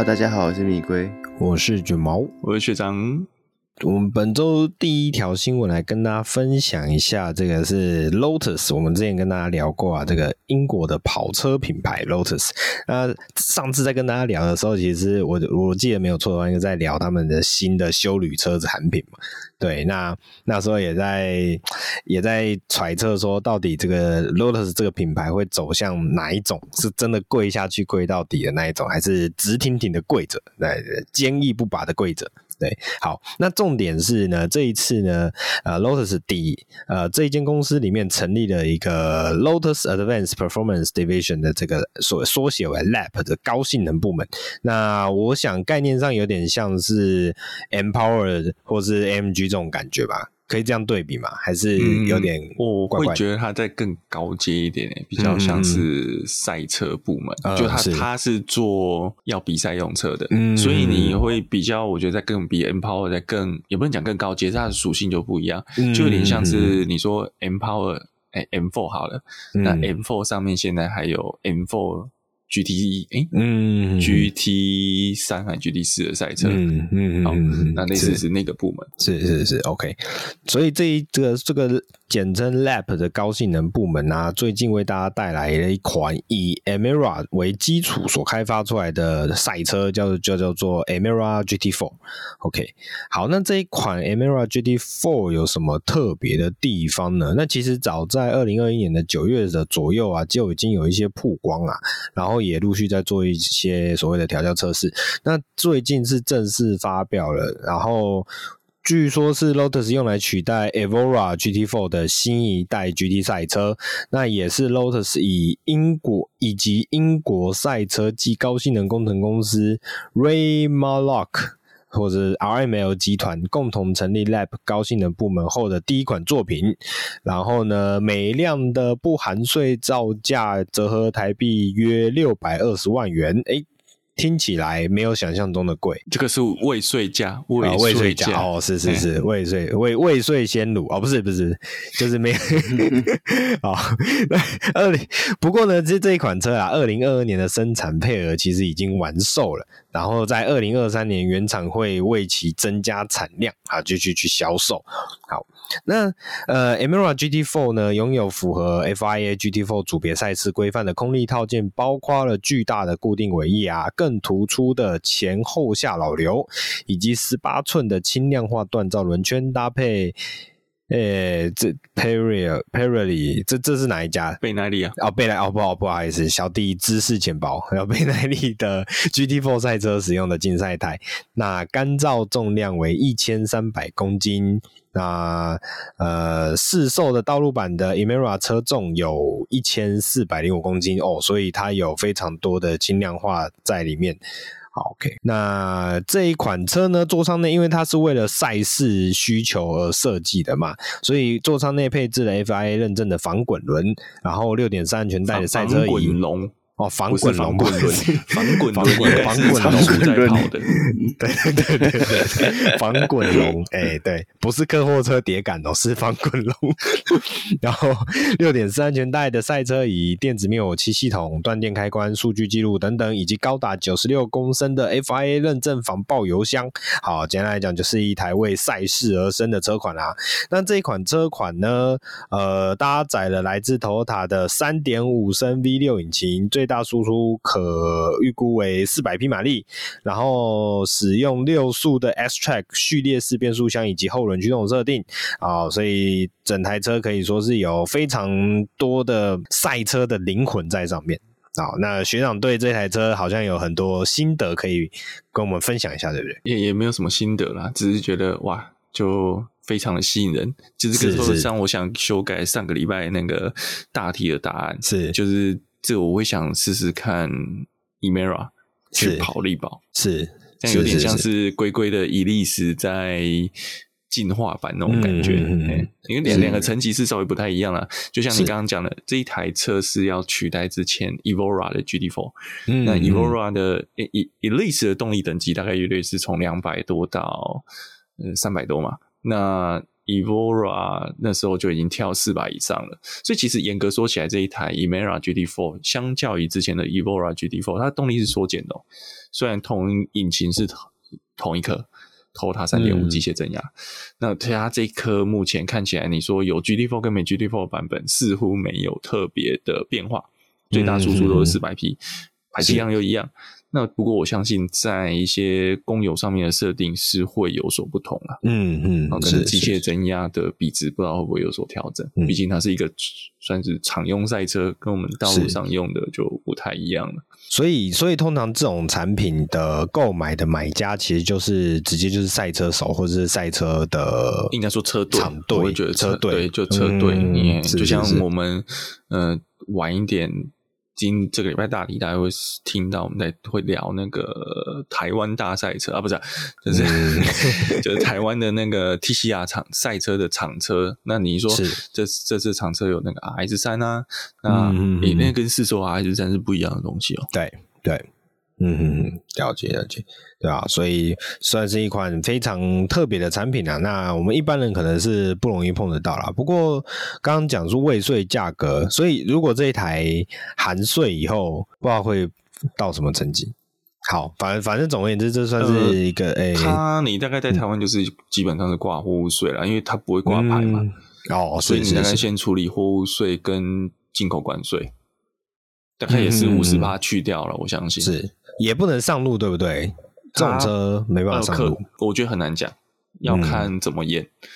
Hello，大家好，我是米龟，我是卷毛，我是学长。我们本周第一条新闻来跟大家分享一下，这个是 Lotus。我们之前跟大家聊过啊，这个英国的跑车品牌 Lotus。那上次在跟大家聊的时候，其实我我记得没有错的话，应该在聊他们的新的修旅车子产品嘛。对，那那时候也在也在揣测说，到底这个 Lotus 这个品牌会走向哪一种？是真的跪下去跪到底的那一种，还是直挺挺的跪着，对，坚毅不拔的跪着？对，好，那重点是呢，这一次呢，呃，Lotus 底呃这一间公司里面成立了一个 Lotus Advanced Performance Division 的这个缩缩写为 LAP 的高性能部门。那我想概念上有点像是 Empower 或是 MG 这种感觉吧。可以这样对比吗？还是有点怪怪、嗯、我会觉得它在更高阶一点，比较像是赛车部门。嗯、就它它是，做要比赛用车的，嗯、所以你会比较，我觉得在更比 mPOWER 在更也不能讲更高阶，它的属性就不一样，嗯、就有点像是你说 mPOWER 哎 M4 好了，嗯、那 M4 上面现在还有 M4。G T 一哎，嗯，G T 三还 G T 四的赛车，嗯嗯，好，那类似是那个部门，是是是，OK。所以这一这个这个简称 LAP 的高性能部门啊，最近为大家带来了一款以 Emira 为基础所开发出来的赛车，叫做叫叫做 Emira G T Four。OK，好，那这一款 Emira G T Four 有什么特别的地方呢？那其实早在二零二一年的九月的左右啊，就已经有一些曝光啊，然后。也陆续在做一些所谓的调教测试，那最近是正式发表了，然后据说是 Lotus 用来取代 Evora GT4 的新一代 GT 赛车，那也是 Lotus 以英国以及英国赛车及高性能工程公司 Ray Mallock 或者 RML 集团共同成立 Lab 高性能部门后的第一款作品，然后呢，每一辆的不含税造价折合台币约六百二十万元，诶听起来没有想象中的贵，这个是未税价，未税价哦，是是是，未税未未税先鲁哦，不是不是，就是没有 哦。二零不过呢，这这一款车啊，二零二二年的生产配额其实已经完售了，然后在二零二三年原厂会为其增加产量啊，继续去销售。好。那呃，Emira GT4 呢，拥有符合 FIA GT4 组别赛事规范的空力套件，包括了巨大的固定尾翼啊，更突出的前后下老流，以及十八寸的轻量化锻造轮圈，搭配。诶、欸，这 Pirelli Pirelli 这这是哪一家？贝奈利啊？哦，贝耐哦，不好不好意思，小弟知识浅薄。还有贝奈利的 GT4 赛车使用的竞赛台，那干燥重量为一千三百公斤。那呃，市售的道路版的 Emira 车重有一千四百零五公斤哦，所以它有非常多的轻量化在里面。好，OK，那这一款车呢，座舱内因为它是为了赛事需求而设计的嘛，所以座舱内配置了 FIA 认证的防滚轮，然后六点三安全带的赛车椅。哦，防滚龙，滚轮，防滚，防滚，防滚龙在跑的，对对对对对，防滚龙，哎、欸，对，不是客货车碟杆哦，是防滚龙。然后六点四安全带的赛车椅、电子灭火器系统、断电开关、数据记录等等，以及高达九十六公升的 FIA 认证防爆油箱。好，简单来讲，就是一台为赛事而生的车款啊。那这一款车款呢，呃，搭载了来自 Toyota 的三点五升 V 六引擎，最大输出可预估为四百匹马力，然后使用六速的 S-Track 序列式变速箱以及后轮驱动设定啊，所以整台车可以说是有非常多的赛车的灵魂在上面啊。那学长对这台车好像有很多心得可以跟我们分享一下，对不对？也也没有什么心得啦，只是觉得哇，就非常的吸引人。就是跟说像我想修改上个礼拜那个大题的答案，是就是。这我会想试试看 Emira 去跑力宝，是，这样有点像是。龟龟的伊利斯在进化版那种感觉，因为两两个层级是稍微不太一样了。就像你刚刚讲的，这一台车是要取代之前 Evora 的 GT4，那 Evora 的 elise 的动力等级大概约略是从两百多到呃三百多嘛，那 Evora 那时候就已经跳四百以上了，所以其实严格说起来，这一台 Emera GT4 相较于之前的 Evora GT4，它的动力是缩减的哦。虽然同引擎是同一颗 Toyota 三点五机械增压，嗯、那它这一颗目前看起来，你说有 GT4 跟没 GT4 的版本似乎没有特别的变化，最大输出都是四百匹，排气量又一样。那不过我相信，在一些公友上面的设定是会有所不同啊。嗯嗯，可能机械增压的比值不知道会不会有所调整。毕竟它是一个算是常用赛车，跟我们道路上用的就不太一样了。所以，所以通常这种产品的购买的买家，其实就是直接就是赛车手或者是赛车的，应该说车队，我会觉得车队就车队，你就像我们呃晚一点。今这个礼拜大题大家会听到我们在会聊那个台湾大赛车啊，不是、啊，就是、嗯、就是台湾的那个 TCR 厂赛车的厂车。那你说这这次厂车有那个 RS 三啊，那你、嗯、那跟四座 RS 三是不一样的东西哦。对对。嗯哼哼，了解了解，对吧？所以算是一款非常特别的产品啊。那我们一般人可能是不容易碰得到啦。不过刚刚讲说未税价格，所以如果这一台含税以后，不知道会到什么成绩。好，反正反正总而言之，这算是一个诶，呃欸、它你大概在台湾就是基本上是挂货物税了，嗯、因为它不会挂牌嘛。哦，所以你大概先处理货物税跟进口关税，大概也是五十八去掉了，嗯、我相信是。也不能上路，对不对？这种车没办法上路，我觉得很难讲，要看怎么验。嗯、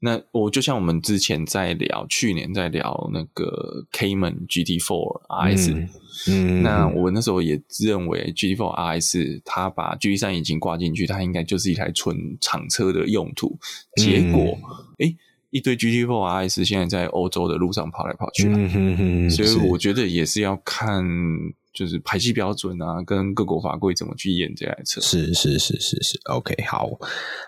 那我就像我们之前在聊，去年在聊那个 Cayman GT4 RS，嗯，嗯那我那时候也认为 GT4 RS 它把 GT3 引擎挂进去，它应该就是一台纯厂车的用途。结果，哎、一堆 GT4 RS 现在在欧洲的路上跑来跑去了，嗯哼哼，所以我觉得也是要看。就是排气标准啊，跟各国法规怎么去验这台车？是是是是是，OK，好，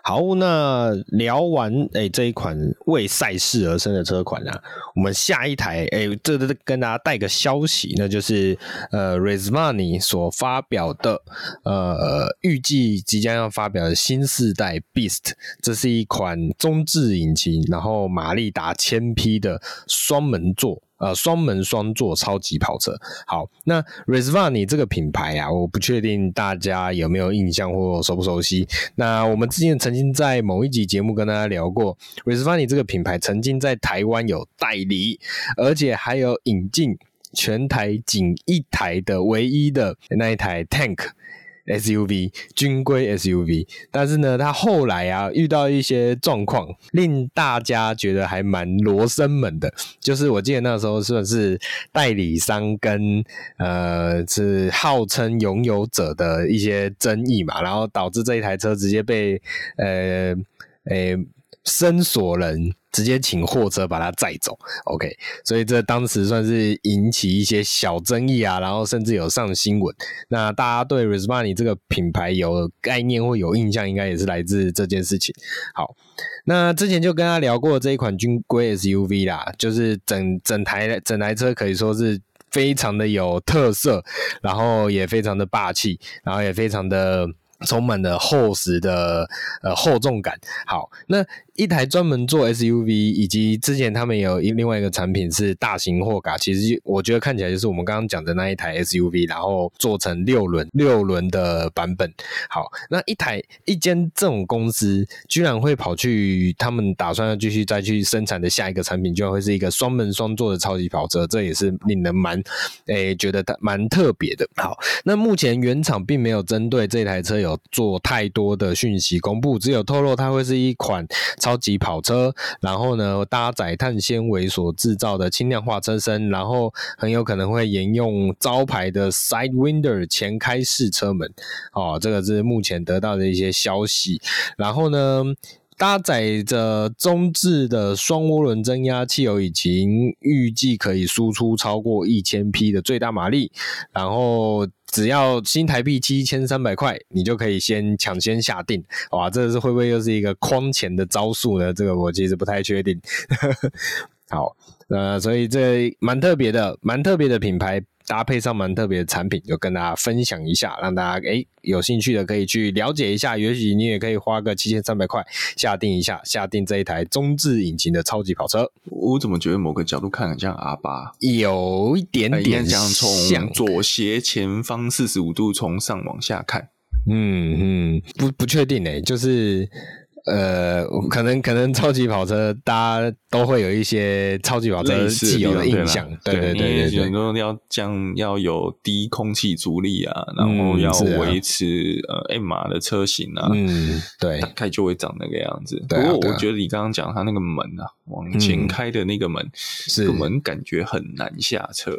好，那聊完诶、这一款为赛事而生的车款啊，我们下一台诶、欸、这这跟大家带个消息，那就是呃 Resmani 所发表的呃预计即将要发表的新世代 Beast，这是一款中置引擎，然后马力达千匹的双门座。呃，双门双座超级跑车。好，那 Resvani 这个品牌啊，我不确定大家有没有印象或熟不熟悉。那我们之前曾经在某一集节目跟大家聊过，Resvani 这个品牌曾经在台湾有代理，而且还有引进全台仅一台的唯一的那一台 Tank。SUV 军规 SUV，但是呢，他后来啊遇到一些状况，令大家觉得还蛮罗生门的。就是我记得那时候算是代理商跟呃是号称拥有者的一些争议嘛，然后导致这一台车直接被呃呃申索人。直接请货车把它载走，OK，所以这当时算是引起一些小争议啊，然后甚至有上新闻。那大家对 Resmani 这个品牌有概念或有印象，应该也是来自这件事情。好，那之前就跟他聊过这一款军规 SUV 啦，就是整整台整台车可以说是非常的有特色，然后也非常的霸气，然后也非常的充满了厚实的呃厚重感。好，那。一台专门做 SUV，以及之前他们有一另外一个产品是大型货卡，其实我觉得看起来就是我们刚刚讲的那一台 SUV，然后做成六轮六轮的版本。好，那一台一间这种公司居然会跑去他们打算要继续再去生产的下一个产品，居然会是一个双门双座的超级跑车，这也是令人蛮诶、欸、觉得它蛮特别的。好，那目前原厂并没有针对这台车有做太多的讯息公布，只有透露它会是一款。超级跑车，然后呢，搭载碳纤维所制造的轻量化车身，然后很有可能会沿用招牌的 Sidewinder 前开式车门，哦，这个是目前得到的一些消息。然后呢，搭载着中置的双涡轮增压汽油引擎，预计可以输出超过一千匹的最大马力，然后。只要新台币七千三百块，你就可以先抢先下定，哇，这是会不会又是一个诓钱的招数呢？这个我其实不太确定。好，呃，所以这蛮特别的，蛮特别的品牌。搭配上蛮特别的产品，就跟大家分享一下，让大家哎有兴趣的可以去了解一下。也许你也可以花个七千三百块下定一下，下定这一台中置引擎的超级跑车。我怎么觉得某个角度看很像阿巴有一点点像。从左斜前方四十五度从上往下看，嗯嗯，不不确定诶，就是。呃，可能可能超级跑车，大家都会有一些超级跑车既有的印象，对对对对，很多要将要有低空气阻力啊，然后要维持呃 M 码的车型啊，嗯，对，大概就会长那个样子。不过我觉得你刚刚讲它那个门啊，往前开的那个门，这个门感觉很难下车，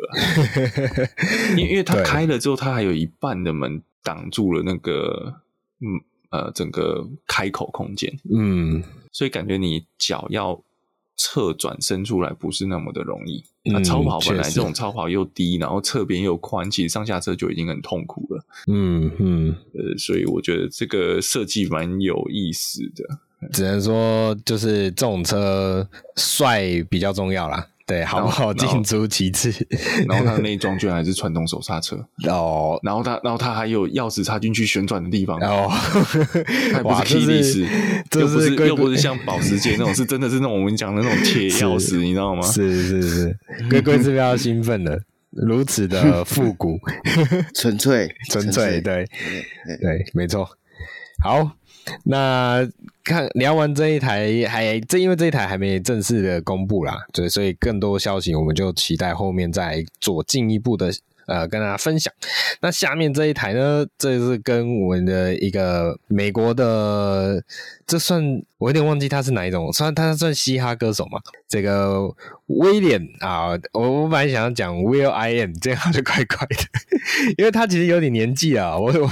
因为因为它开了之后，它还有一半的门挡住了那个，嗯。呃，整个开口空间，嗯，所以感觉你脚要侧转伸出来不是那么的容易。那、嗯、超跑本来这种超跑又低，然后侧边又宽，其实上下车就已经很痛苦了。嗯嗯，呃，所以我觉得这个设计蛮有意思的。只能说，就是这种车帅比较重要啦。对，好不好进出其次。然后它的内装居然还是传统手刹车哦，然后它，然后它还有钥匙插进去旋转的地方哦，还不是 keyless，是又不是又不是像保时捷那种，是真的是那种我们讲的那种铁钥匙，你知道吗？是是是，龟龟是不是要兴奋的？如此的复古，纯粹 纯粹，对对，没错。好，那。看聊完这一台，还正因为这一台还没正式的公布啦，对，所以更多消息我们就期待后面再做进一步的呃跟大家分享。那下面这一台呢，这是跟我们的一个美国的，这算我有点忘记他是哪一种，算他算嘻哈歌手嘛？这个威廉啊，我我本来想要讲 Will I Am，这样就怪怪的，因为他其实有点年纪啊，我我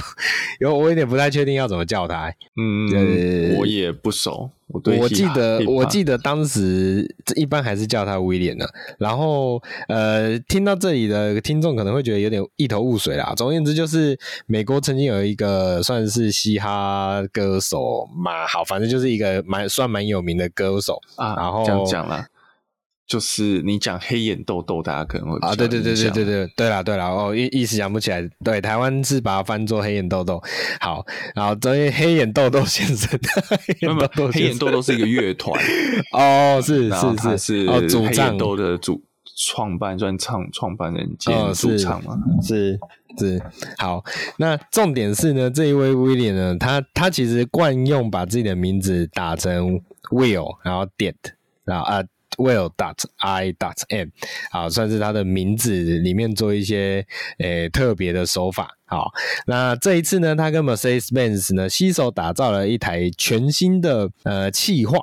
有我有点不太确定要怎么叫他，嗯，呃、我也。也不熟，我对我记得我记得当时一般还是叫他威廉的。然后呃，听到这里的听众可能会觉得有点一头雾水啦。总而言之，就是美国曾经有一个算是嘻哈歌手嘛，好，反正就是一个蛮算蛮有名的歌手啊。然后这样讲了。就是你讲黑眼豆豆，大家可能会啊，对对对对对对对啦对啦哦，一一时想不起来。对，台湾是把它翻作黑眼豆豆。好，然后这位黑眼豆豆先生，黑眼豆豆，黑眼豆豆是一个乐团 哦，是是是是哦，主战豆的主创办专创创办人兼主唱嘛，是是。好，那重点是呢，这一位威廉呢，他他其实惯用把自己的名字打成 Will，然后 Did，然后啊。Will dot I dot M，好，算是他的名字里面做一些诶、欸、特别的手法。好，那这一次呢，他跟 Mercedes-Benz 呢携手打造了一台全新的呃气化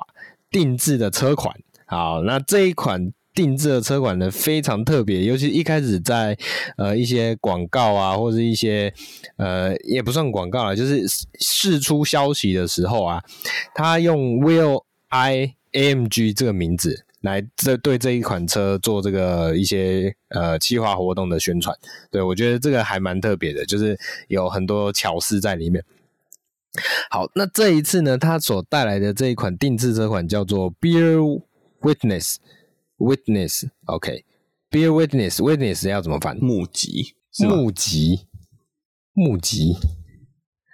定制的车款。好，那这一款定制的车款呢非常特别，尤其一开始在呃一些广告啊，或者一些呃也不算广告啊，就是释出消息的时候啊，他用 Will I AMG 这个名字。来，这对这一款车做这个一些呃企划活动的宣传，对，我觉得这个还蛮特别的，就是有很多巧思在里面。好，那这一次呢，它所带来的这一款定制车款叫做 Bear Witness Witness，Witness，OK，Bear Witness，Witness 要怎么翻？目击，目击，目击，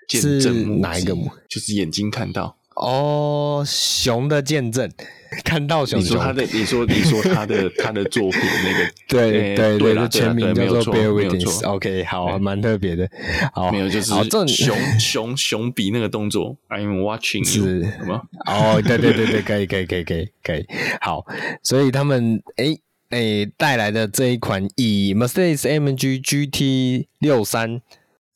是哪一个目？就是眼睛看到。哦，熊的见证，看到熊，熊。你说他的，你说你说他的他的作品那个，对对对，的全名叫做 Bear Witness。OK，好，蛮特别的。好，没有就是熊熊熊比那个动作，I'm watching you，是吗？哦，对对对对，可以可以可以可以可以。好，所以他们诶诶带来的这一款以 Mercedes-AMG GT 六三。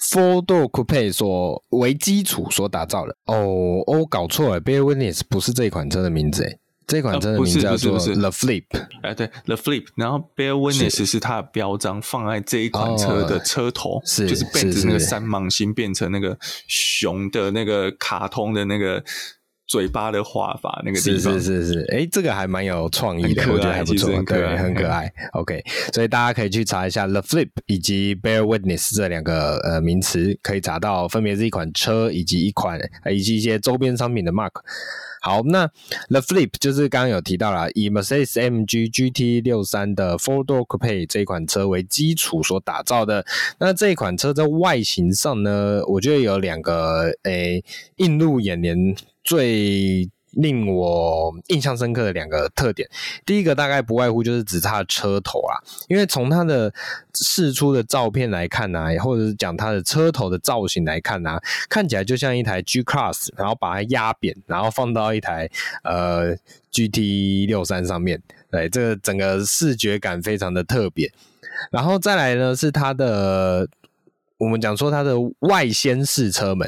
Four Door Coupe 所为基础所打造的。哦，哦搞错了，Bear Witness 不是这一款车的名字诶，这款车的名字叫做 The Flip，哎对，The Flip，然后 Bear Witness 是。它的标章，放在这一款车的车头，是就是变成那个三芒星变成那个熊的那个卡通的那个嘴巴的画法那个地方，是是是是，哎、欸，这个还蛮有创意的，我觉得还不错，对，很可爱。OK，所以大家可以去查一下 The Flip 以及 Bear Witness 这两个呃名词，可以查到分别是一款车以及一款以及一些周边商品的 Mark。好，那 The Flip 就是刚刚有提到了，以 Mercedes-AMG GT 六三的 Four Door Coupe 这一款车为基础所打造的。那这一款车在外形上呢，我觉得有两个诶映入眼帘最。令我印象深刻的两个特点，第一个大概不外乎就是只它的车头啊，因为从它的试出的照片来看啊，或者是讲它的车头的造型来看啊，看起来就像一台 G Class，然后把它压扁，然后放到一台呃 GT 六三上面，对，这个整个视觉感非常的特别。然后再来呢是它的。我们讲说它的外掀式车门，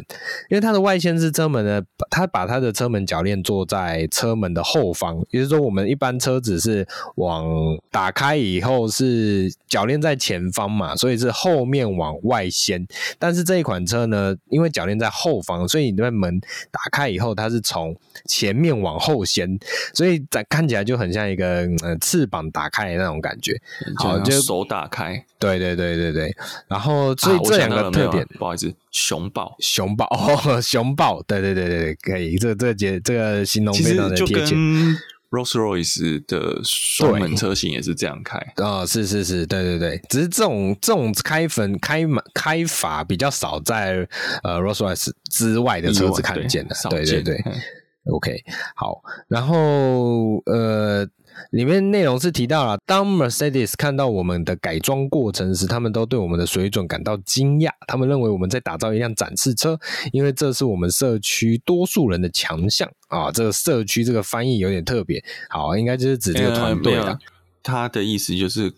因为它的外掀式车门呢，它把它的车门铰链做在车门的后方，也就是说，我们一般车子是往打开以后是铰链在前方嘛，所以是后面往外掀。但是这一款车呢，因为铰链在后方，所以你的门打开以后，它是从前面往后掀，所以在看起来就很像一个呃翅膀打开的那种感觉，好，就手打开。对对对对对，然后所以这两个特点，不好意思，熊抱，熊抱，哦，熊抱，对对对对可以，这个这个节这个形容非常的贴切。就跟 Rolls-Royce 的双门车型也是这样开。啊、哦，是是是，对对对，只是这种这种开粉开门开法比较少在呃 Rolls-Royce 之外的车子看见的，对对对，对，OK，好，然后呃。里面内容是提到了，当 Mercedes 看到我们的改装过程时，他们都对我们的水准感到惊讶。他们认为我们在打造一辆展示车，因为这是我们社区多数人的强项啊。这个社区这个翻译有点特别，好，应该就是指这个团队了。他的意思就是，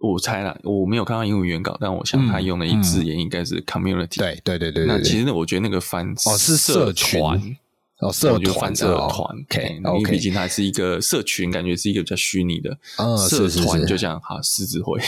我猜了，我没有看到英文原稿，但我想他用的一字眼应该是 community。对对对对对。那其实呢，我觉得那个翻哦是社群。哦，社团社团，OK，因为毕竟它是一个社群，感觉是一个比较虚拟的社团，就像哈狮子会。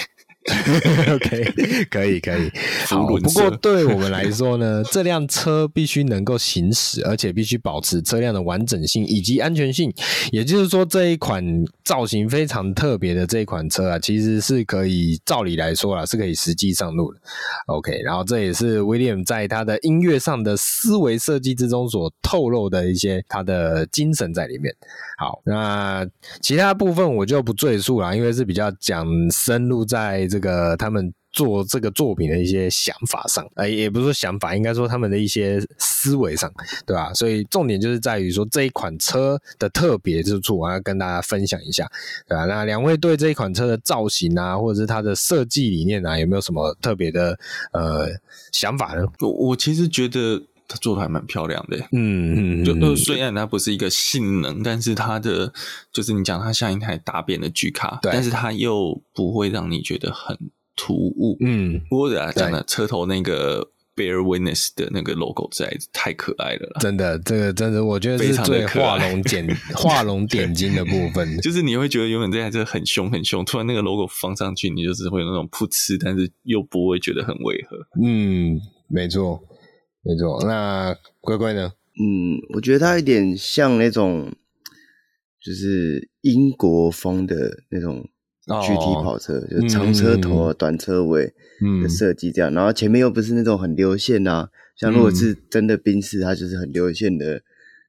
OK，可以可以。好，不过对我们来说呢，这辆车必须能够行驶，而且必须保持车辆的完整性以及安全性。也就是说，这一款造型非常特别的这一款车啊，其实是可以照理来说啊，是可以实际上路的。OK，然后这也是 William 在他的音乐上的思维设计之中所透露的一些他的精神在里面。好，那其他部分我就不赘述了，因为是比较讲深入在这这个他们做这个作品的一些想法上，呃，也不是说想法，应该说他们的一些思维上，对吧？所以重点就是在于说这一款车的特别之处，我要跟大家分享一下，对吧？那两位对这一款车的造型啊，或者是它的设计理念啊，有没有什么特别的呃想法呢？我我其实觉得。它做的还蛮漂亮的，嗯嗯，就虽然它不是一个性能，但是它的就是你讲它像一台大便的巨卡，但是它又不会让你觉得很突兀，嗯。不过啊，讲的车头那个 Bear Witness 的那个 logo 在太可爱了啦，真的，这个真的我觉得是最画龙点画龙点睛的部分，就是你会觉得原本这台车很凶很凶，突然那个 logo 放上去，你就是会有那种噗嗤，但是又不会觉得很违和，嗯，没错。没错，那乖乖呢？嗯，我觉得它有点像那种，就是英国风的那种 GT 跑车，哦、就是长车头、嗯、短车尾的设计这样。嗯、然后前面又不是那种很流线啊，像如果是真的宾士，它就是很流线的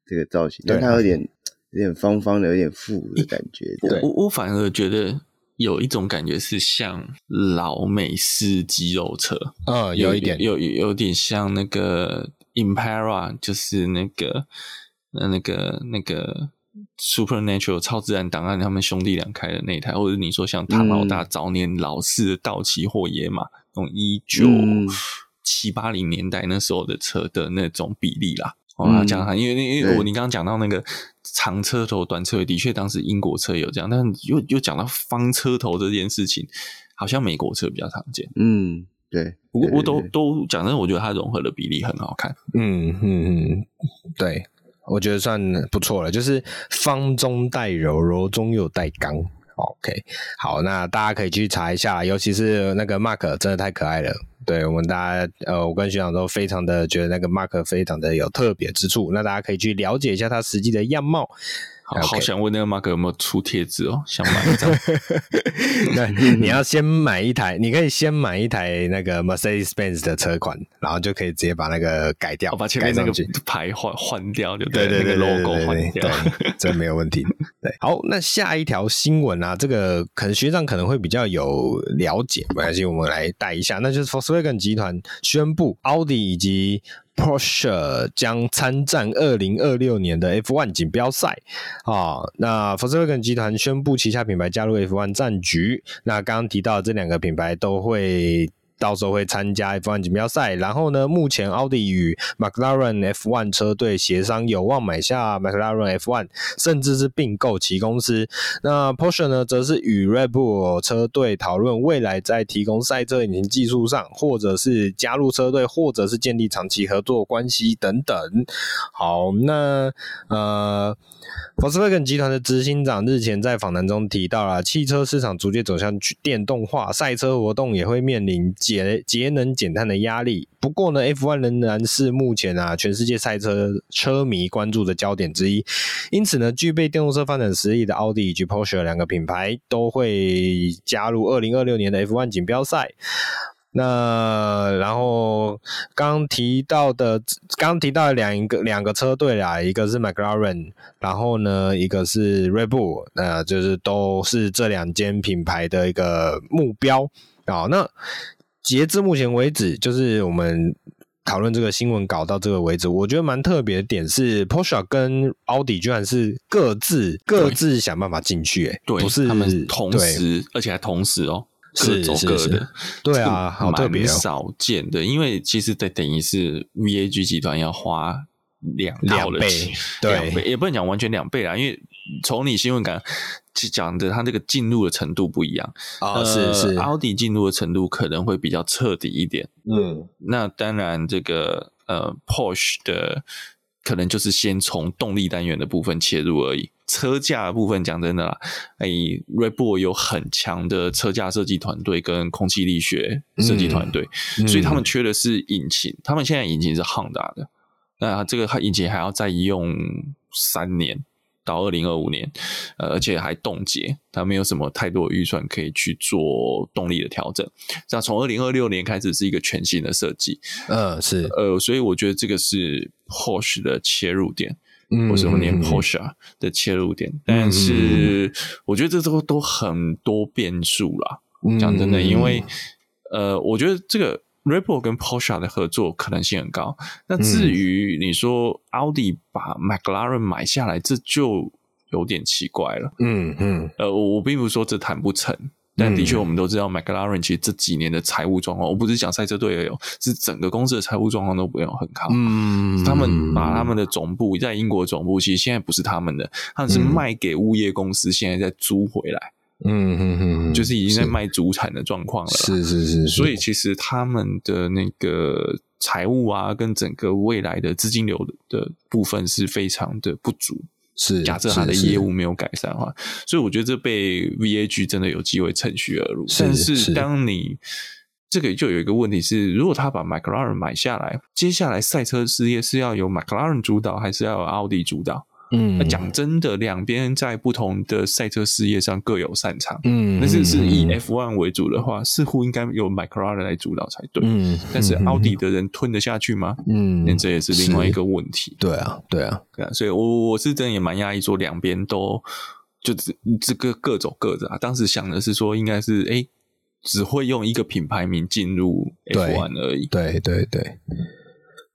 这个造型，嗯、但它有点有点方方的，有点复古的感觉。我我我反而觉得。有一种感觉是像老美式肌肉车，嗯，有一点，有有，有点像那个 Impera，就是那个那那个那个 Supernatural 超自然档案他们兄弟俩开的那台，或者你说像唐老大早年老式的道奇或野马，那种一九七八零年代那时候的车的那种比例啦。我要讲它，因为因为我你刚刚讲到那个长车头、短车尾，的确当时英国车有这样，但又又讲到方车头这件事情，好像美国车比较常见。嗯，对。不过我都都讲真的，我觉得它融合的比例很好看。嗯嗯嗯，对，我觉得算不错了，就是方中带柔，柔中又带刚。OK，好，那大家可以去查一下，尤其是那个 Mark 真的太可爱了。对我们大家呃，我跟学长都非常的觉得那个 Mark 非常的有特别之处，那大家可以去了解一下它实际的样貌。好好想问那个 Mark 有没有出贴纸哦？想买一张？那你要先买一台，你可以先买一台那个 Mercedes-Benz 的车款，然后就可以直接把那个改掉，把前面那个牌换换掉就对，对对对，那个 logo 换掉，这没有问题。对，好，那下一条新闻啊，这个可能学长可能会比较有了解，没关系，我们来带一下，那就是 Volkswagen 集团宣布，奥迪以及 Porsche 将参战二零二六年的 F1 锦标赛啊！那 f o l k s w a g e n 集团宣布旗下品牌加入 F1 战局。那刚刚提到这两个品牌都会。到时候会参加 F1 锦标赛，然后呢，目前奥迪与 McLaren F1 车队协商，有望买下 McLaren F1，甚至是并购其公司。那 Porsche 呢，则是与 Red Bull 车队讨论未来在提供赛车引擎技术上，或者是加入车队，或者是建立长期合作关系等等。好，那呃。Volkswagen 集团的执行长日前在访谈中提到了，汽车市场逐渐走向电动化，赛车活动也会面临节节能减碳的压力。不过呢，F1 仍然是目前啊全世界赛车车迷关注的焦点之一。因此呢，具备电动车发展实力的奥迪以及 Porsche 两个品牌都会加入二零二六年的 F1 锦标赛。那然后刚提到的，刚提到的两个两个车队啊，一个是 McLaren，然后呢，一个是 Reebu，那就是都是这两间品牌的一个目标啊。那截至目前为止，就是我们讨论这个新闻稿到这个为止，我觉得蛮特别的点是，Porsche 跟奥迪居然是各自各自想办法进去，欸，对，不是他们同时，而且还同时哦。各走各的，是是是对啊，好特别，少见的。因为其实等等于是 VAG 集团要花两两倍，两倍，也不能讲完全两倍啦。因为从你新闻感讲的，它这个进入的程度不一样啊，是是，奥迪进入的程度可能会比较彻底一点。嗯，那当然，这个呃，Porsche 的可能就是先从动力单元的部分切入而已。车架的部分讲真的啦，哎，Red Bull 有很强的车架设计团队跟空气力学设计团队，嗯，所以他们缺的是引擎。他们现在引擎是 Honda 的，那这个引擎还要再用三年到二零二五年，呃，而且还冻结，他没有什么太多的预算可以去做动力的调整。这样从二零二六年开始是一个全新的设计，呃，是，呃，所以我觉得这个是 Porsche 的切入点。或者我们念 Porsche 的切入点，嗯，但是我觉得这都都很多变数啦。讲、嗯、真的，因为呃，我觉得这个 Bull 跟 Porsche 的合作可能性很高。那至于你说奥迪把 McLaren 买下来，这就有点奇怪了。嗯嗯，呃，我并不是说这谈不成。但的确，我们都知道，McLaren 其实这几年的财务状况，我不是讲赛车队而有，是整个公司的财务状况都不用很好。嗯，他们把他们的总部在英国总部，其实现在不是他们的，他们是卖给物业公司，现在在租回来。嗯嗯嗯，就是已经在卖主产的状况了。是是是，是，所以其实他们的那个财务啊，跟整个未来的资金流的部分是非常的不足。是，假设他的业务没有改善的话，所以我觉得这被 VAG 真的有机会趁虚而入。但是当你这个就有一个问题是，如果他把 McLaren 买下来，接下来赛车事业是要由 McLaren 主导，还是要由奥迪主导？嗯，那讲真的，两边在不同的赛车事业上各有擅长。嗯，但是是以 F1 为主的话，似乎应该由 McLaren 来主导才对。嗯，但是奥迪的人吞得下去吗？嗯，那这也是另外一个问题。对啊，对啊，对啊，所以我我是真的也蛮压抑，说两边都就只这个各走各的啊。当时想的是说，应该是哎，只会用一个品牌名进入 F1 而已。对对对。对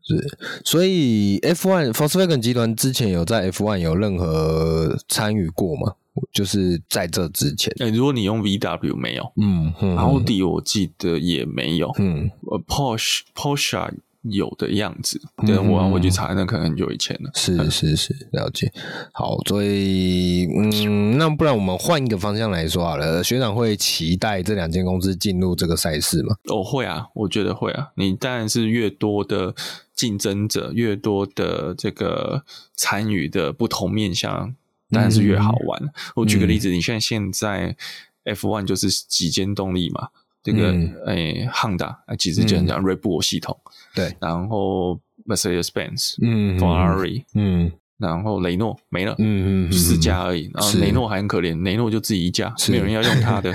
是，所以 F1 Volkswagen 集团之前有在 F1 有任何参与过吗？就是在这之前，欸、如果你用 VW 没有，嗯，奥迪我记得也没有，嗯，呃，Porsche Porsche。有的样子，对，我要回去查，那可能很久以前了。是是是，了解。好，所以嗯，那不然我们换一个方向来说好了。学长会期待这两间公司进入这个赛事吗？哦，会啊，我觉得会啊。你当然是越多的竞争者，越多的这个参与的不同面向，当然是越好玩。嗯、我举个例子，你现在现在 F1 就是几间动力嘛？这个诶汉达啊其实就讲 Red Bull 系统，对，然后 Mercedes-Benz，嗯，Ferrari，嗯，然后雷诺没了，嗯嗯，四家而已，然后雷诺还很可怜，雷诺就自己一家，没有人要用它的，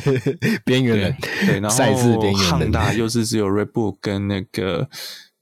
边缘人，对，然后 Honda 又是只有 Red Bull 跟那个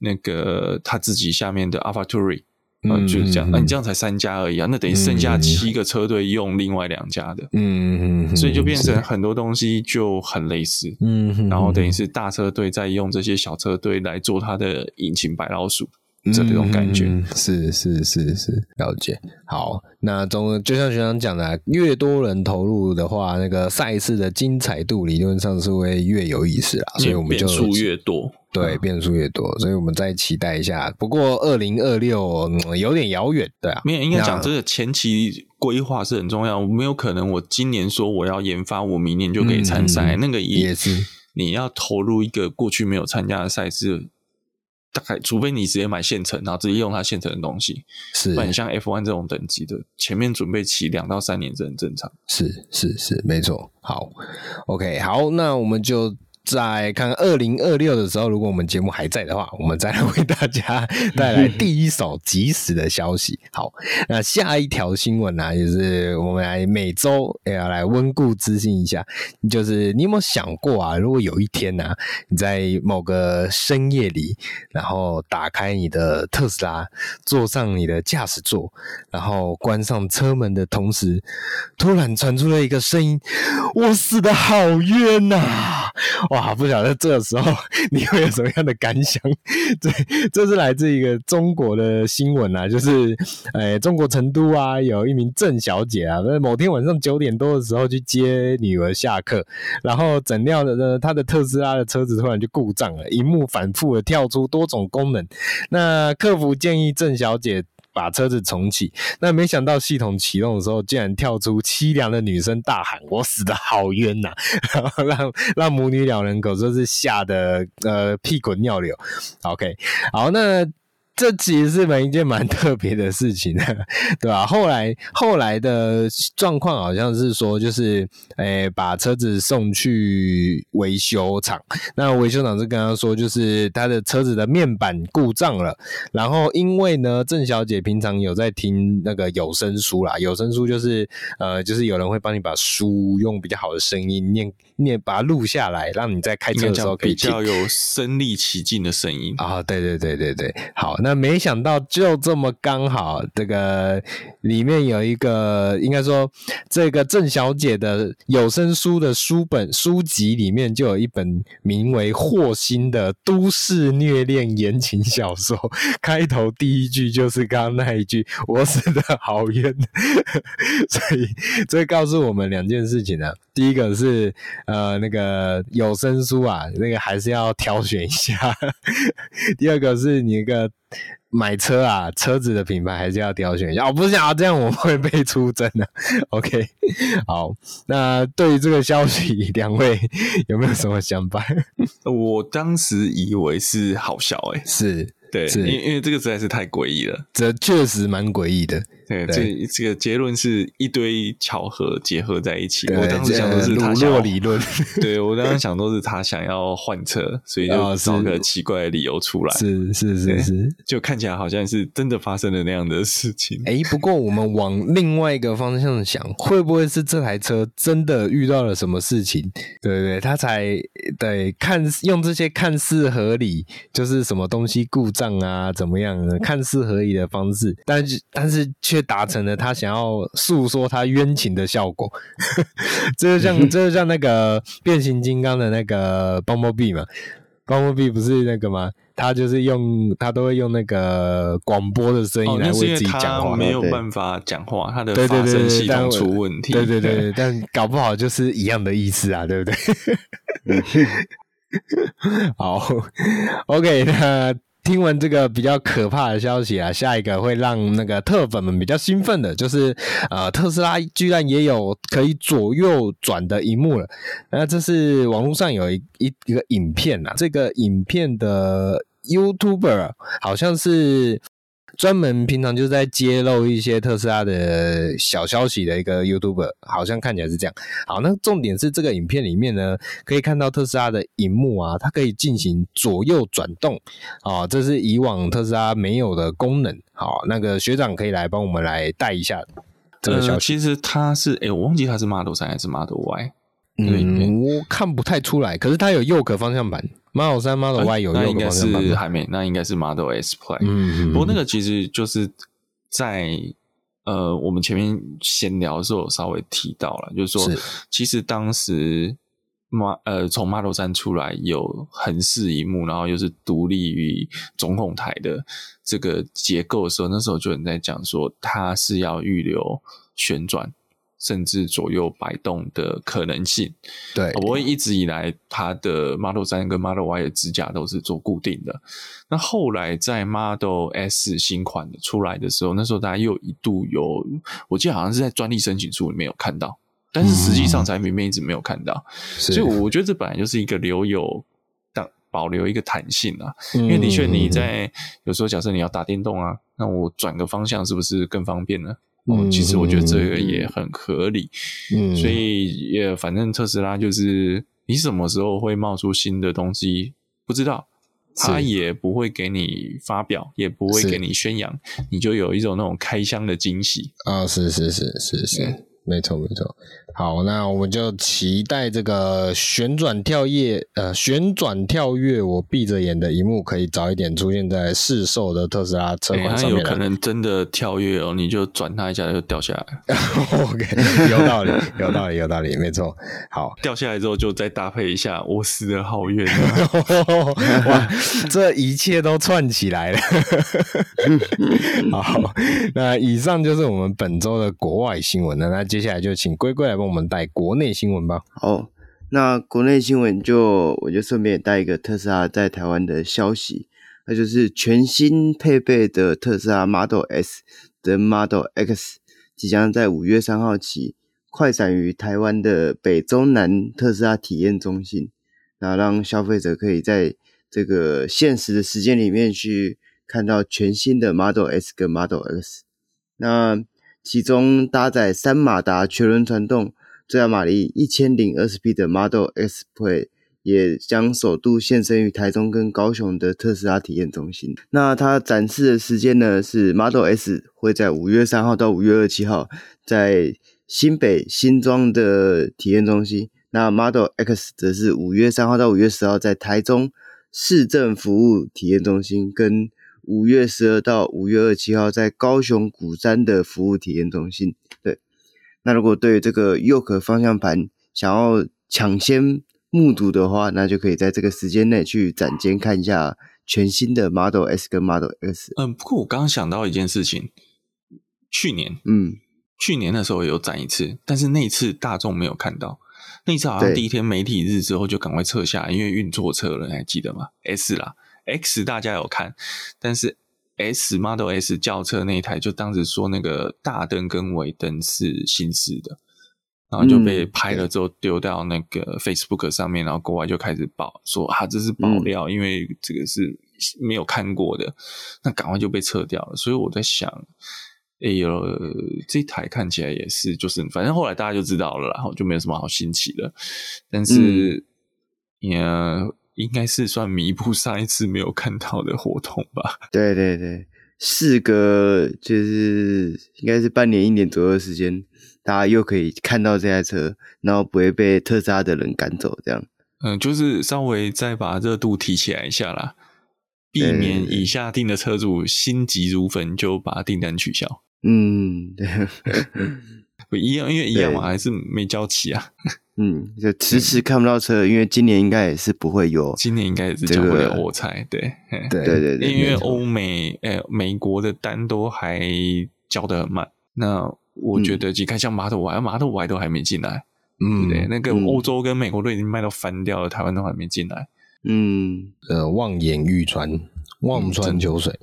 那个他自己下面的 AlphaTauri。嗯，就是这样。那、啊、你这样才三家而已啊，那等于剩下七个车队用另外两家的。嗯嗯，所以就变成很多东西就很类似。嗯，然后等于是大车队在用这些小车队来做它的引擎白老鼠。这种感觉、嗯、是是是是了解。好，那总就像学长讲的，越多人投入的话，那个赛事的精彩度理论上是会越有意思啦。所以我们就变数越多，对，变数越多，所以我们再期待一下。不过二零二六有点遥远，对啊，没有应该讲这个前期规划是很重要。没有可能我今年说我要研发，我明年就可以参赛，嗯、那个也，也是你要投入一个过去没有参加的赛事。大概，除非你直接买现成，然后直接用它现成的东西，是。不然像 F one 这种等级的，前面准备期两到三年是很正常。是是是，没错。好，OK，好，那我们就。在看二零二六的时候，如果我们节目还在的话，我们再来为大家带来第一手即时的消息。好，那下一条新闻呢、啊，就是我们来每周也要来温故知新一下。就是你有没有想过啊？如果有一天呢、啊，你在某个深夜里，然后打开你的特斯拉，坐上你的驾驶座，然后关上车门的同时，突然传出了一个声音：“我死得好冤呐、啊！” 哇，不晓得这个时候你会有什么样的感想？这这是来自一个中国的新闻啊，就是，呃，中国成都啊，有一名郑小姐啊，在某天晚上九点多的时候去接女儿下课，然后怎料的呢，她的特斯拉的车子突然就故障了，萤幕反复的跳出多种功能，那客服建议郑小姐。把车子重启，那没想到系统启动的时候，竟然跳出凄凉的女声大喊：“我死的好冤呐、啊！”然后让让母女两人可说是吓得呃屁滚尿流。OK，好，那。这其实是蛮一件蛮特别的事情的，对吧？后来后来的状况好像是说，就是诶，把车子送去维修厂。那维修厂是跟他说，就是他的车子的面板故障了。然后因为呢，郑小姐平常有在听那个有声书啦，有声书就是呃，就是有人会帮你把书用比较好的声音念念，把它录下来，让你在开车的时候可以，比较有身临其境的声音啊。对对对对对，好，那。那没想到就这么刚好，这个里面有一个，应该说这个郑小姐的有声书的书本书籍里面就有一本名为《霍心》的都市虐恋言情小说，开头第一句就是刚刚那一句“我死的好冤”，所以这告诉我们两件事情啊。第一个是呃那个有声书啊，那个还是要挑选一下。第二个是你一个买车啊，车子的品牌还是要挑选一下。我、哦、不是想要这样，我们会被出征的。OK，好，那对于这个消息，两位有没有什么想法？我当时以为是好笑、欸，哎，是。对，因为因为这个实在是太诡异了，这确实蛮诡异的。对，这这个结论是一堆巧合结合在一起。我当时想都是他想理论，对我当时想都是他想要换车，所以就找个奇怪的理由出来。是是是是，就看起来好像是真的发生了那样的事情。哎，不过我们往另外一个方向想，会不会是这台车真的遇到了什么事情？对对，他才对看用这些看似合理，就是什么东西故障。啊，怎么样呢？看似合理的方式，但是但是却达成了他想要诉说他冤情的效果。这就像 这就像那个变形金刚的那个 Bumblebee 嘛，Bumblebee 不是那个吗？他就是用他都会用那个广播的声音来为自己讲话，没有办法讲话，他的发声系统出问题。对对对，对，但搞不好就是一样的意思啊，对不对？好，OK，那。听闻这个比较可怕的消息啊，下一个会让那个特粉们比较兴奋的，就是呃，特斯拉居然也有可以左右转的荧幕了。那这是网络上有一一一个影片啊，这个影片的 YouTuber 好像是专门平常就是在揭露一些特斯拉的小消息的一个 YouTuber，好像看起来是这样。好，那重点是这个影片里面呢，可以看到特斯拉的荧幕啊，它可以进行左右转动啊，这是以往特斯拉没有的功能。好，那个学长可以来帮我们来带一下这个消息。呃、其实它是，哎、欸，我忘记它是 Model 三还是 Model Y。嗯，我看不太出来，可是它有右可方向盘，Model 3、Model Y 有右壳方向盘，是还没，那应该是 Model S Plaid。嗯，不过那个其实就是在呃，我们前面闲聊的时候稍微提到了，就是说，是其实当时 M 呃从 Model 3出来有横式一幕，然后又是独立于总控台的这个结构的时候，那时候就有人在讲说，它是要预留旋转。甚至左右摆动的可能性，对，我会一直以来它的 Model 三跟 Model Y 的支架都是做固定的。那后来在 Model S 新款的出来的时候，那时候大家又一度有，我记得好像是在专利申请书里面有看到，但是实际上产品面一直没有看到。嗯、所以我觉得这本来就是一个留有当保留一个弹性啊，因为的确你在有时候假设你要打电动啊，那我转个方向是不是更方便呢？哦，其实我觉得这个也很合理，嗯，所以也反正特斯拉就是你什么时候会冒出新的东西不知道，他也不会给你发表，也不会给你宣扬，你就有一种那种开箱的惊喜。啊，是是是是是。嗯没错，没错。好，那我们就期待这个旋转跳跃，呃，旋转跳跃，我闭着眼的一幕可以早一点出现在市售的特斯拉车款上面。欸、有可能真的跳跃哦，你就转它一下就掉下来。OK，有道理，有道理，有道理，没错。好，掉下来之后就再搭配一下我死的好远。哇，这一切都串起来了。好，那以上就是我们本周的国外新闻了。那接下来就请龟龟来帮我们带国内新闻吧。好，那国内新闻就我就顺便带一个特斯拉在台湾的消息，那就是全新配备的特斯拉 Model S 跟 Model X 即将在五月三号起快闪于台湾的北中南特斯拉体验中心，然后让消费者可以在这个限时的时间里面去看到全新的 Model S 跟 Model X。那其中搭载三马达全轮传动、最大马力一千零二十匹的 Model X Plaid 也将首度现身于台中跟高雄的特斯拉体验中心。那它展示的时间呢，是 Model S 会在五月三号到五月二七号在新北新庄的体验中心。那 Model X 则是五月三号到五月十号在台中市政服务体验中心跟。五月十二到五月二十七号，在高雄古山的服务体验中心。对，那如果对这个右壳方向盘想要抢先目睹的话，那就可以在这个时间内去展间看一下全新的 Model S 跟 Model X。嗯，不过我刚刚想到一件事情，去年，嗯，去年的时候有展一次，但是那一次大众没有看到，那一次好像第一天媒体日之后就赶快撤下，因为运错车了，你还记得吗？S 啦。X 大家有看，但是 S Model S 轿车那一台，就当时说那个大灯跟尾灯是新式的，然后就被拍了之后丢到那个 Facebook 上面，然后国外就开始爆说啊，这是爆料，因为这个是没有看过的，那赶快就被撤掉了。所以我在想，哎呦，这台看起来也是，就是反正后来大家就知道了，然后就没有什么好新奇的，但是也。嗯应该是算弥补上一次没有看到的活动吧。对对对，事隔就是应该是半年一年左右的时间，大家又可以看到这台车，然后不会被特斯拉的人赶走，这样。嗯，就是稍微再把热度提起来一下啦，避免已下定的车主心急如焚就把订单取消。嗯，对，不一样，因为一样嘛，还是没交齐啊。嗯，就迟迟看不到车，因为今年应该也是不会有，今年应该也是交不了，我猜，对，对对对，因为欧美，诶，美国的单都还交的很慢。那我觉得，你看像 Model Y，Model Y 都还没进来，嗯，对，那个欧洲跟美国都已经卖到翻掉了，台湾都还没进来，嗯，呃，望眼欲穿，望穿秋水，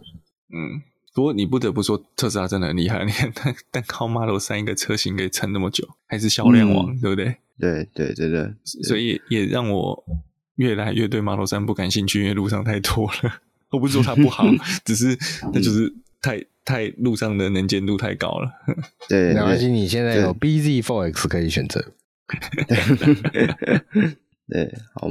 嗯。不过你不得不说，特斯拉真的很厉害。你看，单单靠 Model 三一个车型可以撑那么久，还是销量王，嗯、对不对？对对对对，所以也让我越来越对 Model 3不感兴趣，因为路上太多了。我不是说它不好，只是那就是太太路上的能见度太高了。对，没关系，你现在有 BZ4X 可以选择。对，好。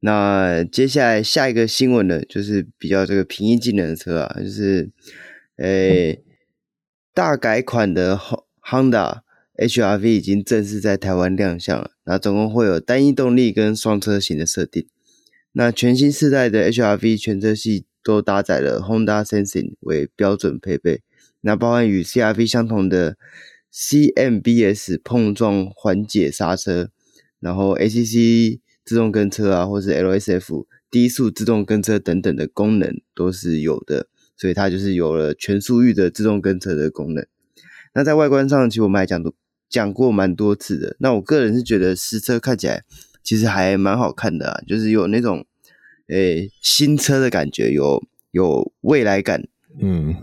那接下来下一个新闻呢，就是比较这个平易近人的车啊，就是诶大改款的 Honda HR-V 已经正式在台湾亮相了。那总共会有单一动力跟双车型的设定。那全新世代的 HR-V 全车系都搭载了 Honda Sensing 为标准配备，那包含与 CR-V 相同的 CMBS 碰撞缓解刹车，然后 ACC 自动跟车啊，或是 LSF 低速自动跟车等等的功能都是有的，所以它就是有了全速域的自动跟车的功能。那在外观上，其实我们还讲都讲过蛮多次的。那我个人是觉得实车看起来。其实还蛮好看的啊，就是有那种诶、欸、新车的感觉，有有未来感，嗯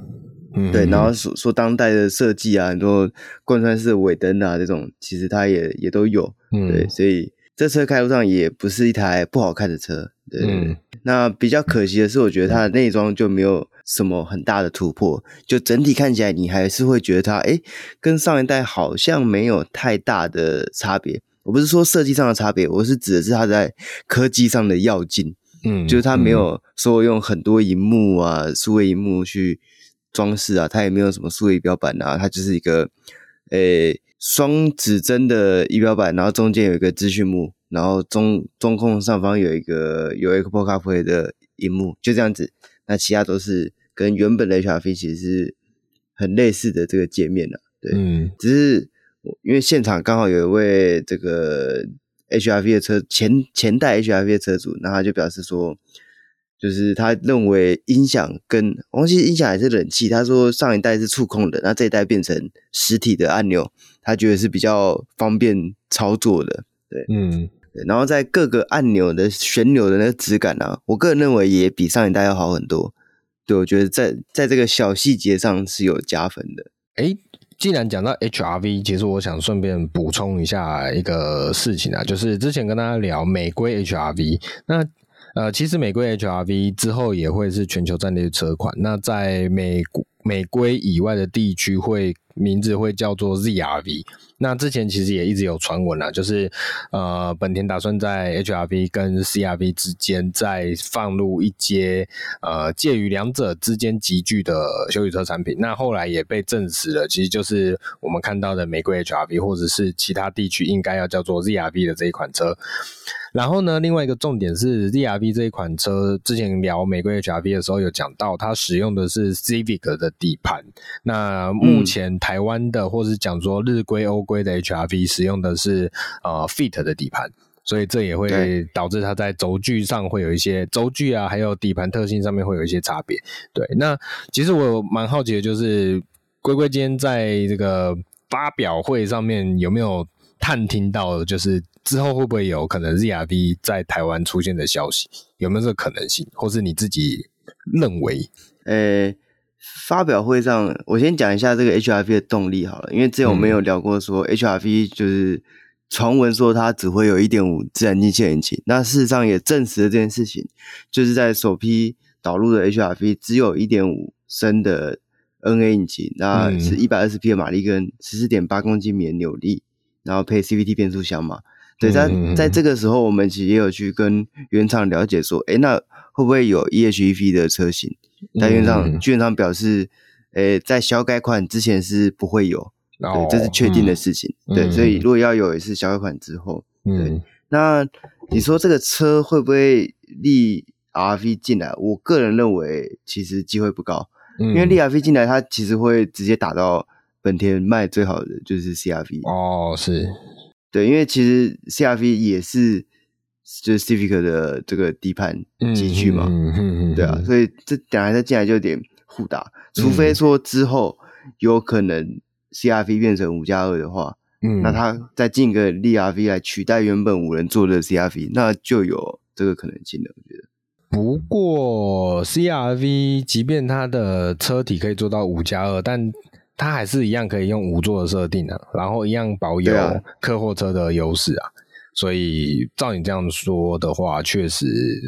嗯，对，然后说说当代的设计啊，很多贯穿式尾灯啊这种，其实它也也都有，嗯、对，所以这车开路上也不是一台不好看的车，对，嗯、那比较可惜的是，我觉得它的内装就没有什么很大的突破，就整体看起来你还是会觉得它诶、欸、跟上一代好像没有太大的差别。我不是说设计上的差别，我是指的是它在科技上的要进，嗯，就是它没有说用很多荧幕啊，数位荧幕去装饰啊，它也没有什么数位仪表板啊，它就是一个诶双指针的仪表板，然后中间有一个资讯幕，然后中中控上方有一个有 Apple CarPlay 的荧幕，就这样子，那其他都是跟原本的 HR-V 其实是很类似的这个界面了，对，嗯，只是。因为现场刚好有一位这个 HR-V 的车前前代 HR-V 的车主，那他就表示说，就是他认为音响跟忘记音响还是冷气，他说上一代是触控的，那这一代变成实体的按钮，他觉得是比较方便操作的。对，嗯，对，然后在各个按钮的旋钮的那个质感啊，我个人认为也比上一代要好很多。对，我觉得在在这个小细节上是有加分的。诶既然讲到 HR-V，其实我想顺便补充一下一个事情啊，就是之前跟大家聊美规 HR-V，那呃，其实美规 HR-V 之后也会是全球战略车款，那在美国美规以外的地区会名字会叫做 ZR-V。那之前其实也一直有传闻啦，就是呃，本田打算在 HR-V 跟 CR-V 之间再放入一阶呃介于两者之间集聚的休旅车产品。那后来也被证实了，其实就是我们看到的玫瑰 HR-V，或者是其他地区应该要叫做 ZR-V 的这一款车。然后呢，另外一个重点是 ZR-V 这一款车，之前聊玫瑰 HR-V 的时候有讲到，它使用的是 Civic 的底盘。那目前台湾的，或是讲说日规欧规的 HR-V 使用的是呃 Fit 的底盘，所以这也会导致它在轴距上会有一些轴距啊，还有底盘特性上面会有一些差别。对，那其实我蛮好奇的就是，龟龟今天在这个发表会上面有没有探听到，就是。之后会不会有可能 ZR-V 在台湾出现的消息？有没有这个可能性？或是你自己认为？呃、欸，发表会上，我先讲一下这个 HR-V 的动力好了，因为之前我们有聊过说 HR-V 就是传闻说它只会有一点五自然进气引擎，那事实上也证实了这件事情，就是在首批导入的 HR-V 只有一点五升的 NA 引擎，那是一百二十匹的马力跟十四点八公斤米的扭力，然后配 CVT 变速箱嘛。对，在在这个时候，我们其实也有去跟原厂了解说，诶，那会不会有 EHEV 的车型？但原厂原厂表示，诶，在小改款之前是不会有，对，这是确定的事情。对，所以如果要有，也是小改款之后。对，那你说这个车会不会立 RV 进来？我个人认为，其实机会不高，因为立 RV 进来，它其实会直接打到本田卖最好的就是 CRV。哦，是。对，因为其实 CR-V 也是就是 Civic 的这个底盘集聚嘛，嗯嗯嗯、对啊，所以这两台车进来就有点互打，除非说之后有可能 CR-V 变成五加二的话，嗯，那它再进一个 LiRV 来取代原本五人座的 CR-V，那就有这个可能性了，我觉得。不过 CR-V 即便它的车体可以做到五加二，但它还是一样可以用五座的设定啊，然后一样保有客货车的优势啊，啊所以照你这样说的话，确实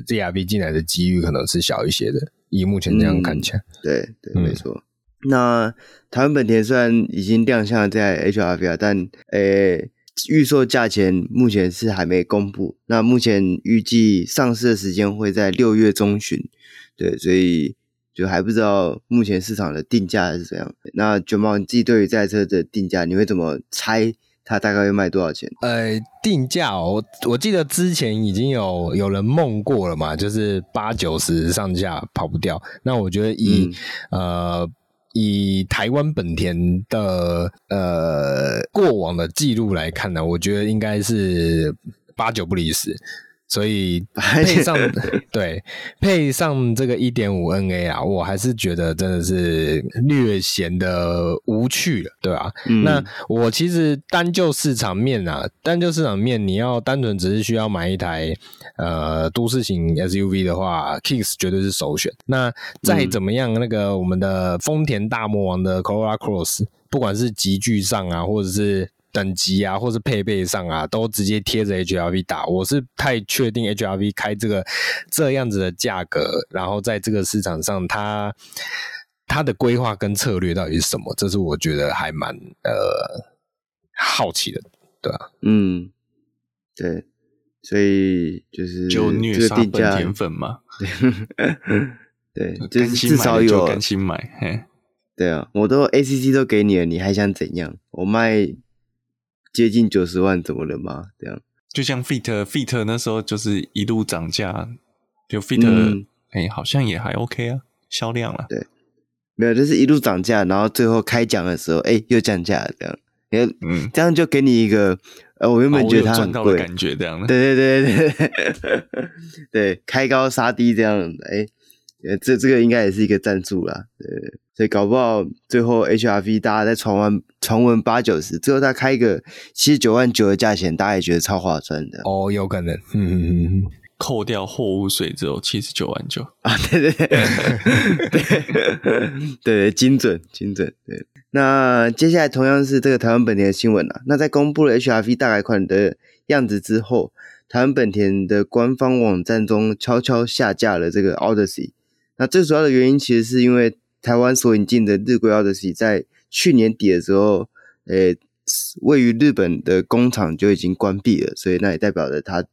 ZR-V 进来的机遇可能是小一些的，以目前这样看起来，嗯、对对，没错。那台湾本田虽然已经亮相了这台 HRV 啊，但诶预售价钱目前是还没公布。那目前预计上市的时间会在六月中旬，对，所以就还不知道目前市场的定价是怎样。那卷毛你自己对于这台车的定价，你会怎么猜？它大概会卖多少钱？呃，定价哦，我我记得之前已经有有人梦过了嘛，就是八九十上下跑不掉。那我觉得以、嗯、呃以台湾本田的呃过往的记录来看呢，我觉得应该是八九不离十。所以配上 对配上这个一点五 NA 啊，我还是觉得真的是略显的无趣了，对吧、啊？嗯、那我其实单就市场面啊，单就市场面，你要单纯只是需要买一台呃都市型 SUV 的话，Kicks 绝对是首选。那再怎么样，那个我们的丰田大魔王的 Corolla Cross，不管是集聚上啊，或者是等级啊，或是配备上啊，都直接贴着 HRV 打。我是太确定 HRV 开这个这样子的价格，然后在这个市场上它，它它的规划跟策略到底是什么？这是我觉得还蛮呃好奇的，对吧？嗯，对，所以就是就虐杀本田粉嘛，对，就是至少有甘心买，嘿，对啊，我都 ACC 都给你了，你还想怎样？我卖。接近九十万，怎么了吗？这样就像 Fit Fit 那时候就是一路涨价，就 Fit 哎、嗯欸，好像也还 OK 啊，销量了。对，没有，就是一路涨价，然后最后开奖的时候，哎、欸，又降价了，这样，嗯，这样就给你一个，呃，我原本觉得它很贵的感觉，这样的。对对对对对，对，开高杀低这样，哎、欸，这这个应该也是一个赞助啦，对。所以搞不好最后 HRV 大家在传闻传闻八九十，最后他开一个七十九万九的价钱，大家也觉得超划算的哦，有可能，嗯嗯嗯，扣掉货物税之后七十九万九啊，对对对，对对精准精准，对。那接下来同样是这个台湾本田的新闻啊，那在公布了 HRV 大改款的样子之后，台湾本田的官方网站中悄悄下架了这个 Odyssey，那最主要的原因其实是因为。台湾所引进的日规 Odyssey 在去年底的时候，诶、位于日本的工厂就已经关闭了，所以那也代表着它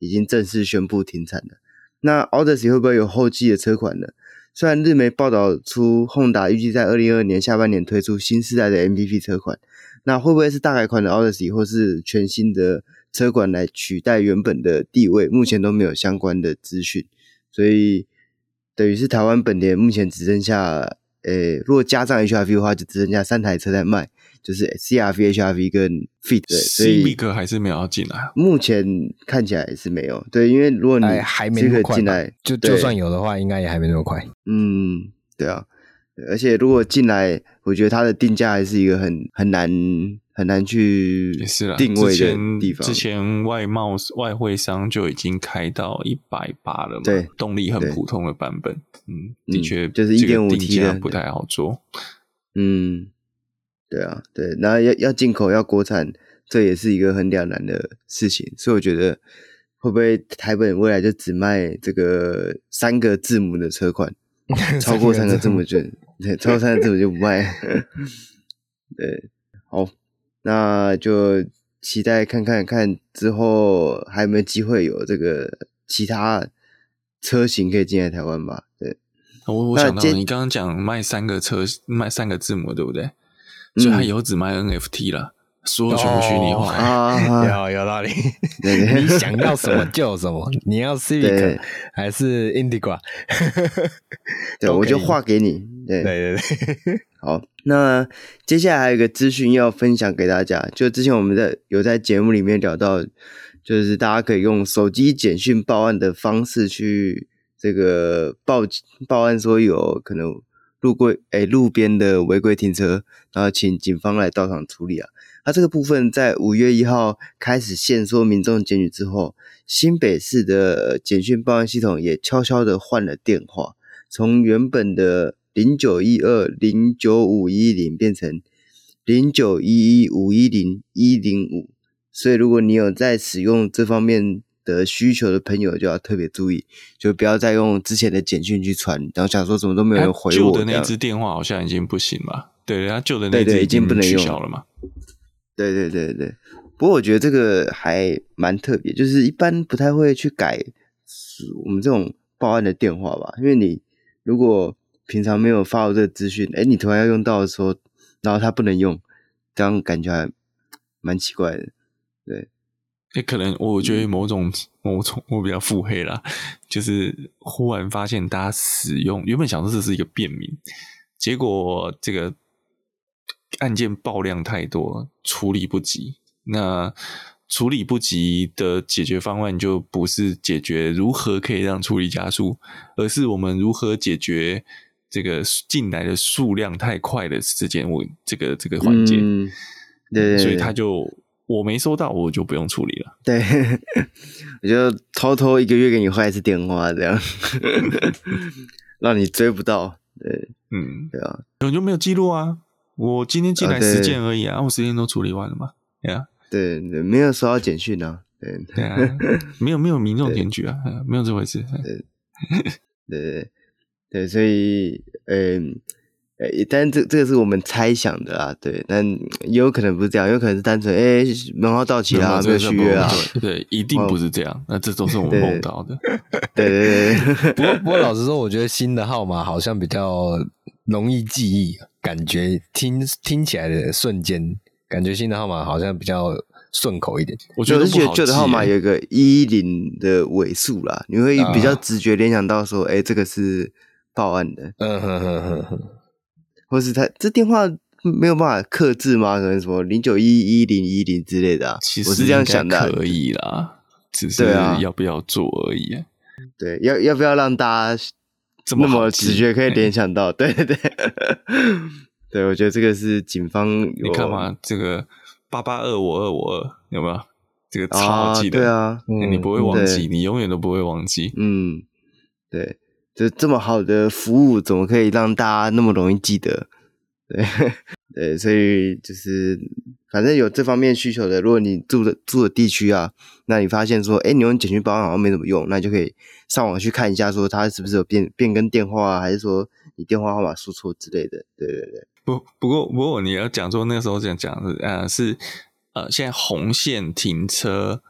已经正式宣布停产了。那 Odyssey 会不会有后继的车款呢？虽然日媒报道出 Honda 预计在二零二二年下半年推出新世代的 MPV 车款，那会不会是大改款的 Odyssey 或是全新的车款来取代原本的地位？目前都没有相关的资讯，所以。等于是台湾本田目前只剩下，诶、欸，如果加上 HRV 的话，就只剩下三台车在卖，就是 CRV、HRV 跟 Fit。对，所以 Civic 还是没有要进来。目前看起来是没有，对，因为如果你还没那么快进来，就就算有的话，应该也还没那么快。嗯，对啊，而且如果进来，我觉得它的定价还是一个很很难。很难去定位的地方。之前外贸外汇商就已经开到一百八了嘛，对，动力很普通的版本，嗯，的确就是一点五 T 的不太好做。嗯，对啊，对，那要要进口要国产，这也是一个很两难的事情。所以我觉得会不会台本未来就只卖这个三个字母的车款，超过三个字母就 对，超过三个字母就不卖。对，好。那就期待看看看之后还有没有机会有这个其他车型可以进来台湾吧？对，我我想到你刚刚讲卖三个车卖三个字母对不对？嗯、所以他以后只卖 NFT 了，所有全部虚拟化 啊，有有道理。对对，你想要什么就有什么，你要 Civic 还是 Integra？对，我就画给你。对对对对。好，那接下来还有一个资讯要分享给大家，就之前我们在有在节目里面聊到，就是大家可以用手机简讯报案的方式去这个报报案，说有可能路过诶、欸、路边的违规停车，然后请警方来到场处理啊。那这个部分在五月一号开始限缩民众检举之后，新北市的简讯报案系统也悄悄的换了电话，从原本的零九一二零九五一零变成零九一一五一零一零五，所以如果你有在使用这方面的需求的朋友就要特别注意，就不要再用之前的简讯去传，然后想说怎么都没有人回我。旧的那只电话好像已经不行了，对，人家旧的那支对对已经不能用了嘛。对对对对，不过我觉得这个还蛮特别，就是一般不太会去改我们这种报案的电话吧，因为你如果平常没有发过这个资讯，哎，你突然要用到的时候，然后它不能用，这样感觉还蛮奇怪的，对。也可能我觉得某种、嗯、某种我比较腹黑啦，就是忽然发现大家使用原本想说这是一个便民，结果这个案件爆量太多，处理不及。那处理不及的解决方案就不是解决如何可以让处理加速，而是我们如何解决这个进来的数量太快的时间，我这个这个环节，嗯、对，对，对，所以他就。我没收到，我就不用处理了。对，我就偷偷一个月给你换一次电话，这样 让你追不到。对，嗯，对啊，我就没有记录啊。我今天进来十件而已啊，啊我十件都处理完了嘛。对啊，对对，没有收到简讯啊。对对啊，没有没有民众检举啊，没有这回事。对对对对，所以嗯。诶，但这这个是我们猜想的啊，对，但也有可能不是这样，有可能是单纯诶门号到期了，啊，没有续约啊，对，一定不是这样，哦、那这都是我们梦到的，对对对，对。不过不过老实说，我觉得新的号码好像比较容易记忆，感觉听听起来的瞬间，感觉新的号码好像比较顺口一点。我觉得旧的号码有一个一零的尾数啦，你会比较直觉联想到说，哎、啊、这个是报案的，嗯哼哼哼哼。或是他这电话没有办法克制吗？可能什么零九一一零一零之类的啊？其实我是这样想的，可以啦，只是要不要做而已啊。对，要要不要让大家那么直觉可以联想到？对对对，对，我觉得这个是警方。你看嘛，这个八八二五二五二有没有？这个超好记的，对啊，你不会忘记，你永远都不会忘记。嗯，对。就这么好的服务，怎么可以让大家那么容易记得？对 对，所以就是反正有这方面需求的，如果你住的住的地区啊，那你发现说，哎，你用简讯报案好像没怎么用，那就可以上网去看一下，说他是不是有变变更电话啊，还是说你电话号码输错之类的？对对对。不不过不过你要讲说那个时候这样讲是呃是呃现在红线停车，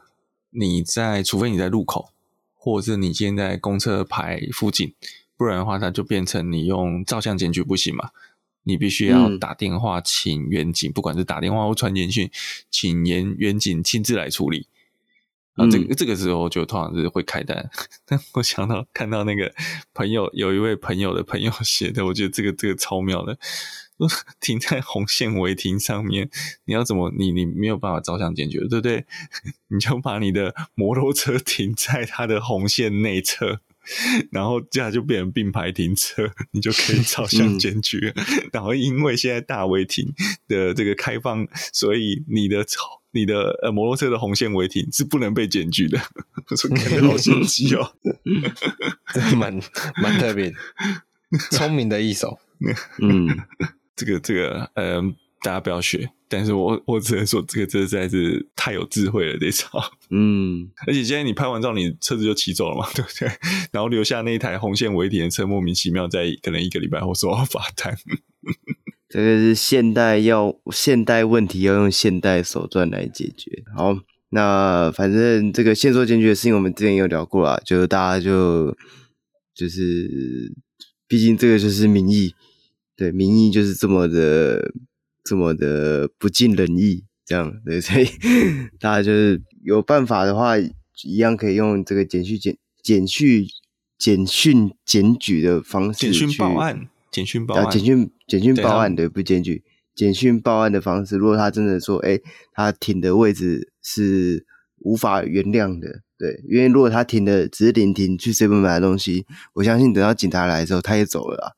你在除非你在路口。或者是你现在公车牌附近，不然的话，它就变成你用照相检举不行嘛？你必须要打电话请远景，嗯、不管是打电话或传简讯，请远远景亲自来处理。啊，这个、嗯、这个时候就通常是会开单。但 我想到看到那个朋友有一位朋友的朋友写的，我觉得这个这个超妙的。停在红线违停上面，你要怎么？你你没有办法照相解决，对不对？你就把你的摩托车停在它的红线内侧，然后这样就变成并排停车，你就可以照相检举。嗯、然后因为现在大违停的这个开放，所以你的你的呃摩托车的红线违停是不能被检举的。我说感觉好神奇哦，这蛮蛮特别，聪明的一手。嗯。这个这个，嗯，大家不要学。但是我我只能说，这个这实在是太有智慧了，这招。嗯，而且现在你拍完照，你车子就骑走了嘛，对不对？然后留下那一台红线违停的车，莫名其妙在可能一个礼拜后收到罚单。这个是现代要现代问题要用现代手段来解决。好，那反正这个线索检举的事情，我们之前有聊过啦，就是大家就就是，毕竟这个就是民意。对，民意就是这么的，这么的不尽人意，这样对，所以大家就是有办法的话，一样可以用这个简讯简简讯简讯检举的方式去简讯报案，简讯报案，简讯简讯报案，对，不检举，简讯报案的方式，如果他真的说，哎，他停的位置是无法原谅的，对，因为如果他停的只是临停去 seven 买的东西，我相信等到警察来的时候，他也走了啊。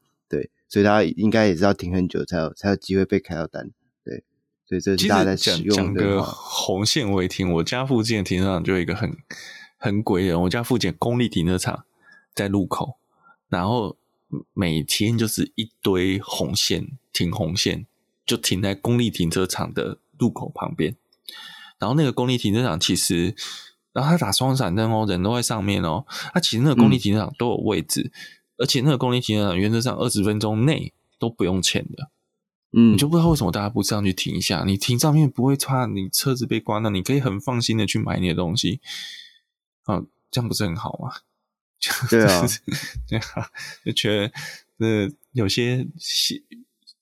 所以他应该也是要停很久才有才有机会被开到单，对，所以这是大家在使用的。讲个红线违停，我家附近的停车场就有一个很很鬼人，我家附近公立停车场在路口，然后每天就是一堆红线停红线，就停在公立停车场的路口旁边。然后那个公立停车场其实然后他打双闪灯哦，人都在上面哦。他其实那个公立停车场都有位置，嗯、而且那个公立停车场原则上二十分钟内都不用钱的。嗯，你就不知道为什么大家不上去停一下？你停上面不会怕你车子被刮到，你可以很放心的去买你的东西。啊，这样不是很好吗？对啊，对啊，就觉得呃，有些习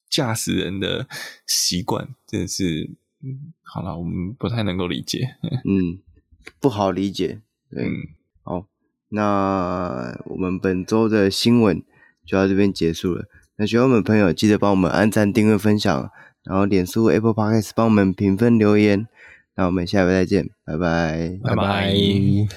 驾驶人的习惯真的是，嗯，好了，我们不太能够理解，嗯，不好理解，对，嗯、好，那我们本周的新闻就到这边结束了。那喜欢我们的朋友，记得帮我们按赞、订阅、分享，然后脸书 Apple Podcast 帮我们评分留言。那我们下回再见，拜拜，拜拜。